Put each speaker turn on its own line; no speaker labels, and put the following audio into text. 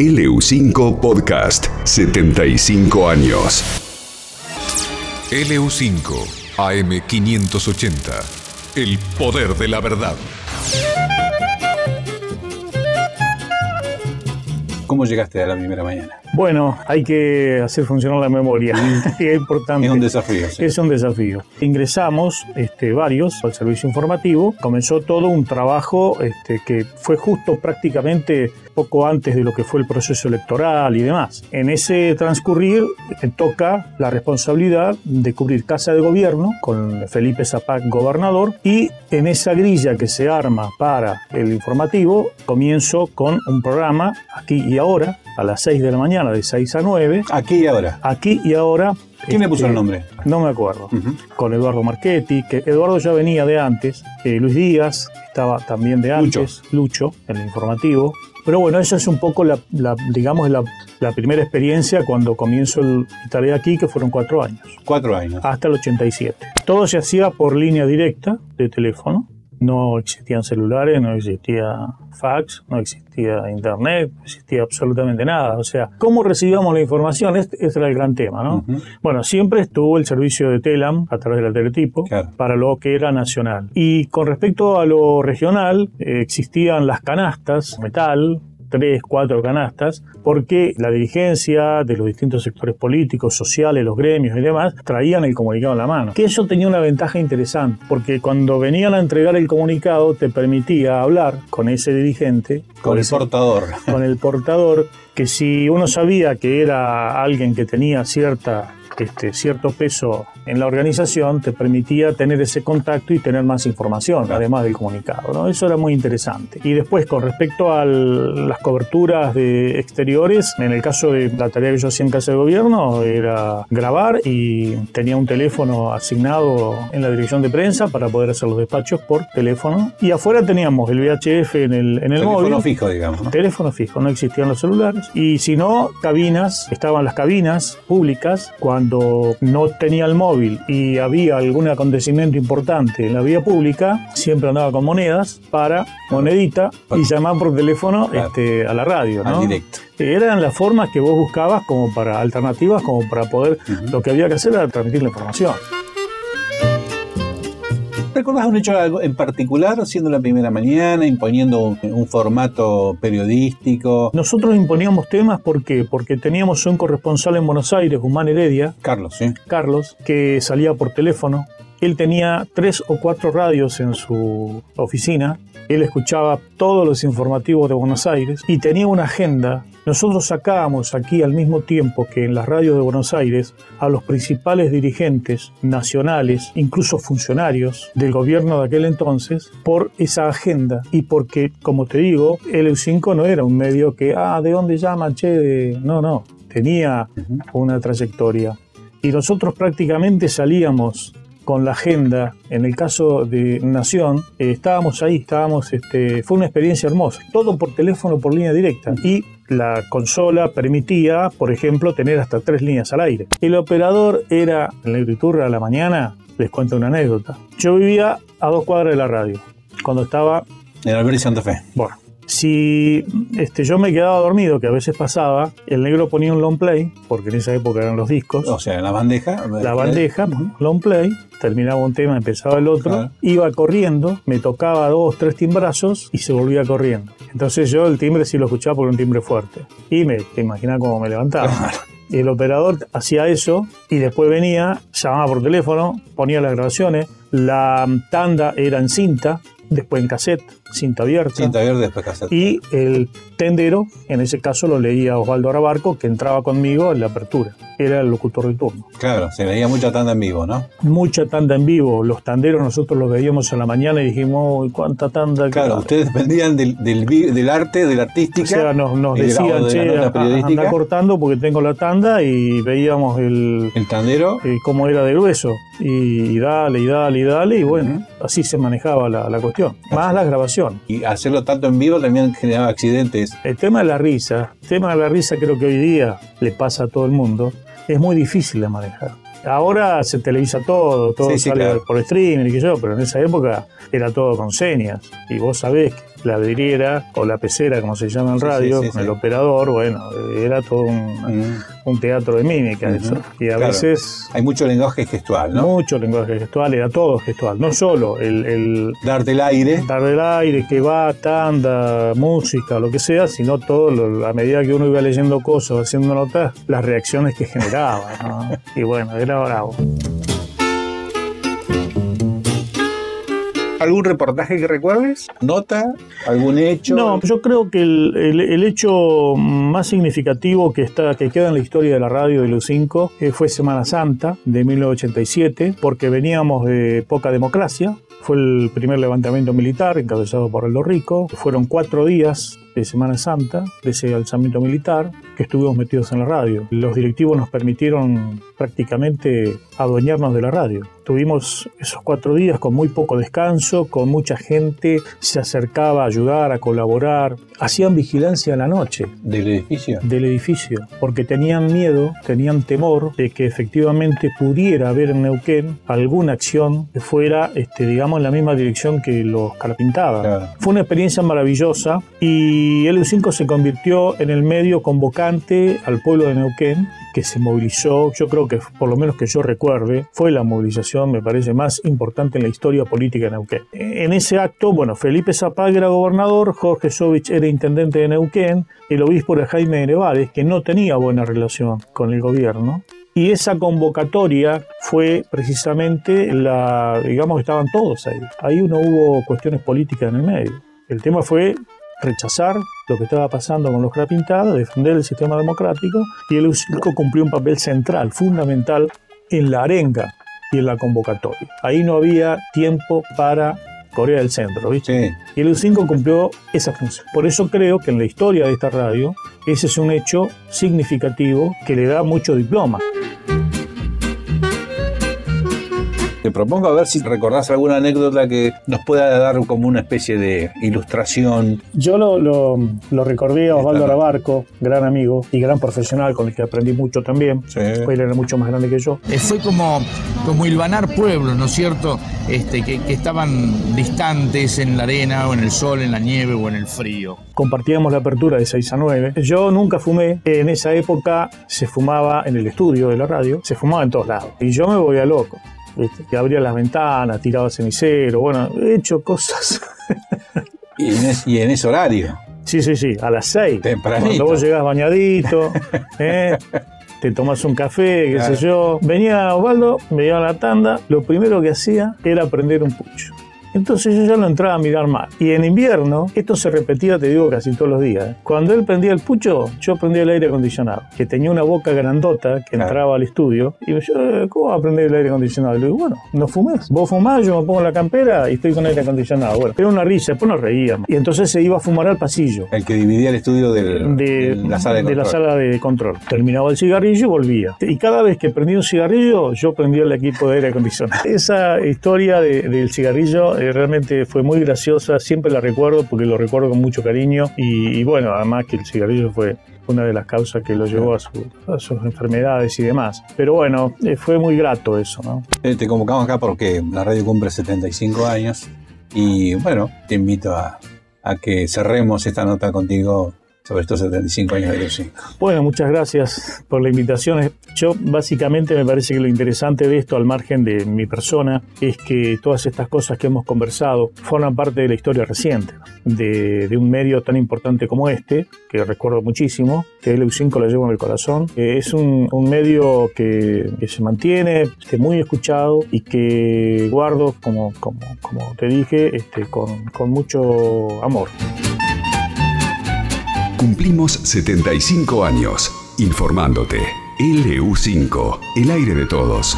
LU5 Podcast, 75 años.
LU5 AM580. El poder de la verdad.
¿Cómo llegaste a la primera mañana?
Bueno, hay que hacer funcionar la memoria. es importante.
Es un desafío. sí.
Es un desafío. Ingresamos este, varios al servicio informativo. Comenzó todo un trabajo este, que fue justo prácticamente poco antes de lo que fue el proceso electoral y demás. En ese transcurrir me toca la responsabilidad de cubrir Casa de Gobierno con Felipe Zapac, gobernador, y en esa grilla que se arma para el informativo comienzo con un programa aquí y ahora a las 6 de la mañana, de 6 a 9.
Aquí y ahora.
Aquí y ahora.
¿Quién le puso
este,
el nombre?
No me acuerdo.
Ujú.
Con Eduardo Marchetti, que Eduardo ya venía de antes. eh, Luis Díaz estaba también de
Lucho.
antes. Lucho, en el informativo. Pero bueno, esa es un poco la, la, digamos, la, la primera experiencia cuando comienzo el, tarea aquí, que fueron cuatro años,
Cuatro años.
hasta el 87. Todo se hacía por línea directa de teléfono. No existían celulares, no existía fax, no existía internet, no existía absolutamente nada. O sea, ¿cómo recibíamos la información? Este, este era el gran tema, ¿no? Bueno, siempre estuvo el servicio de Telam a través del teletipo
Claro.
para lo que era nacional. Y con respecto a lo regional, eh, existían las canastas, metal, tres, cuatro canastas, porque la dirigencia de los distintos sectores políticos, sociales, los gremios y demás, traían el comunicado en la mano. Que eso tenía una ventaja interesante, porque cuando venían a entregar el comunicado te permitía hablar con ese dirigente,
Con el
ese-
portador.
con el portador, que si uno sabía que era alguien que tenía cierta, este, cierto peso en la organización, te permitía tener ese contacto y tener más información,
Claro.
además del comunicado. ¿no? Eso era muy interesante. Y después, con respecto a las coberturas de exteriores, en el caso de la tarea que yo hacía en Casa de Gobierno, era grabar y tenía un teléfono asignado en la dirección de prensa para poder hacer los despachos por teléfono. Y afuera teníamos el VHF en el, en el
Teléfono
móvil.
fijo, digamos. ¿no?
Teléfono fijo, no existían los celulares. Y si no, cabinas, estaban las cabinas públicas cuando no tenía el móvil y había algún acontecimiento importante en la vía pública, siempre andaba con monedas para monedita y llamar por teléfono
Claro.
este, a la radio.
Al
¿no?
directo.
Eran las formas que vos buscabas como para alternativas, como para poder, lo que había que hacer era transmitir la información.
¿Recordás un hecho algo en particular, siendo la primera mañana, imponiendo un, un formato periodístico?
Nosotros imponíamos temas ¿por qué? porque teníamos un corresponsal en Buenos Aires, Guzmán Heredia,
Carlos, ¿sí?
Carlos, que salía por teléfono. Él tenía tres o cuatro radios en su oficina. Él escuchaba todos los informativos de Buenos Aires y tenía una agenda. Nosotros sacábamos aquí al mismo tiempo que en las radios de Buenos Aires a los principales dirigentes nacionales, incluso funcionarios del gobierno de aquel entonces, por esa agenda y porque, como te digo, el EU5 no era un medio que, ah, ¿de dónde llama? Che, de-". no, no, tenía una trayectoria. Y nosotros prácticamente salíamos con la agenda, en el caso de Nación, eh, estábamos ahí, estábamos, este, fue una experiencia hermosa, todo por teléfono, por línea directa. Y la consola permitía, por ejemplo, tener hasta tres líneas al aire. El operador era, en la a la mañana, les cuento una anécdota. Yo vivía a dos cuadras de la radio, cuando estaba
En Alberti Santa Fe.
bueno, si este, yo me quedaba dormido, que a veces pasaba, el negro ponía un long play, porque en esa época eran los discos,
O sea, en la bandeja.
la bandeja, long play, terminaba un tema, empezaba el otro,
Claro.
iba corriendo, me tocaba dos, tres timbrazos y se volvía corriendo. Entonces yo el timbre sí lo escuchaba por un timbre fuerte. Y me, te imaginas cómo me levantaba.
Claro.
El operador hacía eso y después venía, llamaba por teléfono, ponía las grabaciones, la tanda era en cinta, después en cassette, cinta abierta.
Cinta verde después cassette.
Y el tendero, en ese caso lo leía Osvaldo Arabarco, que entraba conmigo en la apertura. Era el locutor del turno.
Claro, se veía mucha tanda en vivo, ¿no?
Mucha tanda en vivo. Los tanderos nosotros los veíamos en la mañana y dijimos, "Uy, ¿cuánta tanda?
Claro,
hay?".
ustedes dependían del, del, del arte, de la artística.
O sea, nos, nos
de la-
decían,
de
che,
nota
anda
periodística.
cortando porque tengo la tanda y veíamos el,
El tandero.
eh, cómo era de grueso. Y, y dale, y dale, y dale, y bueno, así se manejaba la, la cuestión. Más la grabación.
Y hacerlo tanto en vivo también generaba accidentes.
El tema de la risa, el tema de la risa creo que hoy día le pasa a todo el mundo, es muy difícil de manejar. Ahora se televisa todo, todo
Sí, sí,
sale
claro.
por streaming y qué sé yo, pero en esa época era todo con señas. Y vos sabés que la vidriera o la pecera, como se llama en radio,
sí,
con el operador, bueno, era todo un,
Mm.
Un teatro de mímica
Ujú.
eso. Y a
Claro.
veces
Hay mucho lenguaje gestual, ¿no?
mucho lenguaje gestual, era todo gestual, no solo el, el
Darte el aire.
dar del aire, que va, tanda, música, lo que sea, sino todo, lo- a medida que uno iba leyendo cosas, haciendo notas, las reacciones que generaba. ¿no? Y bueno, era bravo.
¿Algún reportaje que recuerdes? ¿Nota? ¿Algún hecho?
No, yo creo que el, el- el hecho más significativo que, está, que queda en la historia de la radio de los 5 fue Semana Santa de 1987, porque veníamos de poca democracia. Fue el primer levantamiento militar encabezado por Aldo Rico. Fueron cuatro días de Semana Santa, de ese alzamiento militar, que estuvimos metidos en la radio. Los directivos nos permitieron prácticamente adueñarnos de la radio. Tuvimos esos cuatro días con muy poco descanso, con mucha gente, se acercaba a ayudar, a colaborar, hacían vigilancia en la noche
¿Del edificio?
del edificio, porque tenían miedo, tenían temor de que efectivamente pudiera haber en Neuquén alguna acción que fuera, este, digamos, en la misma dirección que los carpintaban.
Claro.
Fue una experiencia maravillosa y el U5 se convirtió en el medio convocante al pueblo de Neuquén que se movilizó, yo creo que por lo menos que yo recuerde, fue la movilización, me parece, más importante en la historia política de Neuquén. En ese acto, bueno, Felipe Zapag era gobernador, Jorge Sovich era intendente de Neuquén, el obispo era Jaime Nevares, que no tenía buena relación con el gobierno, y esa convocatoria fue precisamente la, digamos estaban todos ahí. Ahí no hubo cuestiones políticas en el medio. El tema fue rechazar lo que estaba pasando con los crapintados, defender el sistema democrático, y el U5 cumplió un papel central, fundamental, en la arenga y en la convocatoria. Ahí no había tiempo para Corea del Centro, ¿viste?
Sí.
Y el U5 cumplió esa función. Por eso creo que en la historia de esta radio, ese es un hecho significativo que le da mucho diploma.
Te propongo a ver si recordás alguna anécdota que nos pueda dar como una especie de ilustración.
Yo lo, lo, lo recordé a Osvaldo. Arabarco, gran amigo y gran profesional con el que aprendí mucho también.
Sí.
Él era mucho más grande que yo.
Eh, fue como, como hilvanar pueblos, ¿no es cierto? Este, que, que estaban distantes en la arena o en el sol, en la nieve o en el frío.
Compartíamos la apertura de 6 a 9. Yo nunca fumé. En esa época se fumaba en el estudio de la radio, se fumaba en todos lados. Y yo me volvía loco. ¿Viste? Que abría las ventanas, tiraba cenicero. Bueno, he hecho cosas.
Y en, es- y en ese horario.
Sí, sí, sí, a las 6.
Tempranito.
Cuando vos llegás bañadito, ¿eh? te tomás un café, qué
Claro.
sé yo. Venía Osvaldo, me iba a la tanda, lo primero que hacía era prender un pucho. Entonces yo ya lo entraba a mirar mal. Y en invierno, esto se repetía, te digo, casi todos los días. ¿eh? Cuando él prendía el pucho, yo prendía el aire acondicionado, que tenía una boca grandota que
Claro.
entraba al estudio. Y yo, eh, ¿cómo va a prender el aire acondicionado? Le digo, bueno, no fumes. Vos fumás, yo me pongo la campera y estoy con aire acondicionado. Bueno, era una risa, después nos reíamos. Y entonces se iba a fumar al pasillo
El que dividía el estudio del-
de,
de la sala de,
de la
control.
sala de control. Terminaba el cigarrillo y volvía. Y cada vez que prendía un cigarrillo, yo prendía el equipo de aire acondicionado. Esa historia de- del cigarrillo realmente fue muy graciosa, siempre la recuerdo porque lo recuerdo con mucho cariño y, bueno, además que el cigarrillo fue una de las causas que lo llevó a, su- a sus enfermedades y demás. Pero bueno, eh, fue muy grato eso, ¿no?
Eh, Te convocamos acá porque la radio cumple 75 años y bueno, te invito a que cerremos esta nota contigo sobre estos 75 años de Luz 5.
Bueno, muchas gracias por la invitación. Yo básicamente me parece que lo interesante de esto, al margen de mi persona, es que todas estas cosas que hemos conversado forman parte de la historia reciente, de, de un medio tan importante como este, que recuerdo muchísimo, que LU5 lo llevo en el corazón. Eh, es un, un medio que, que se mantiene, este, muy escuchado y que guardo, como, como, como te dije, este, con, con mucho amor.
Cumplimos 75 años informándote. LU5, el aire de todos.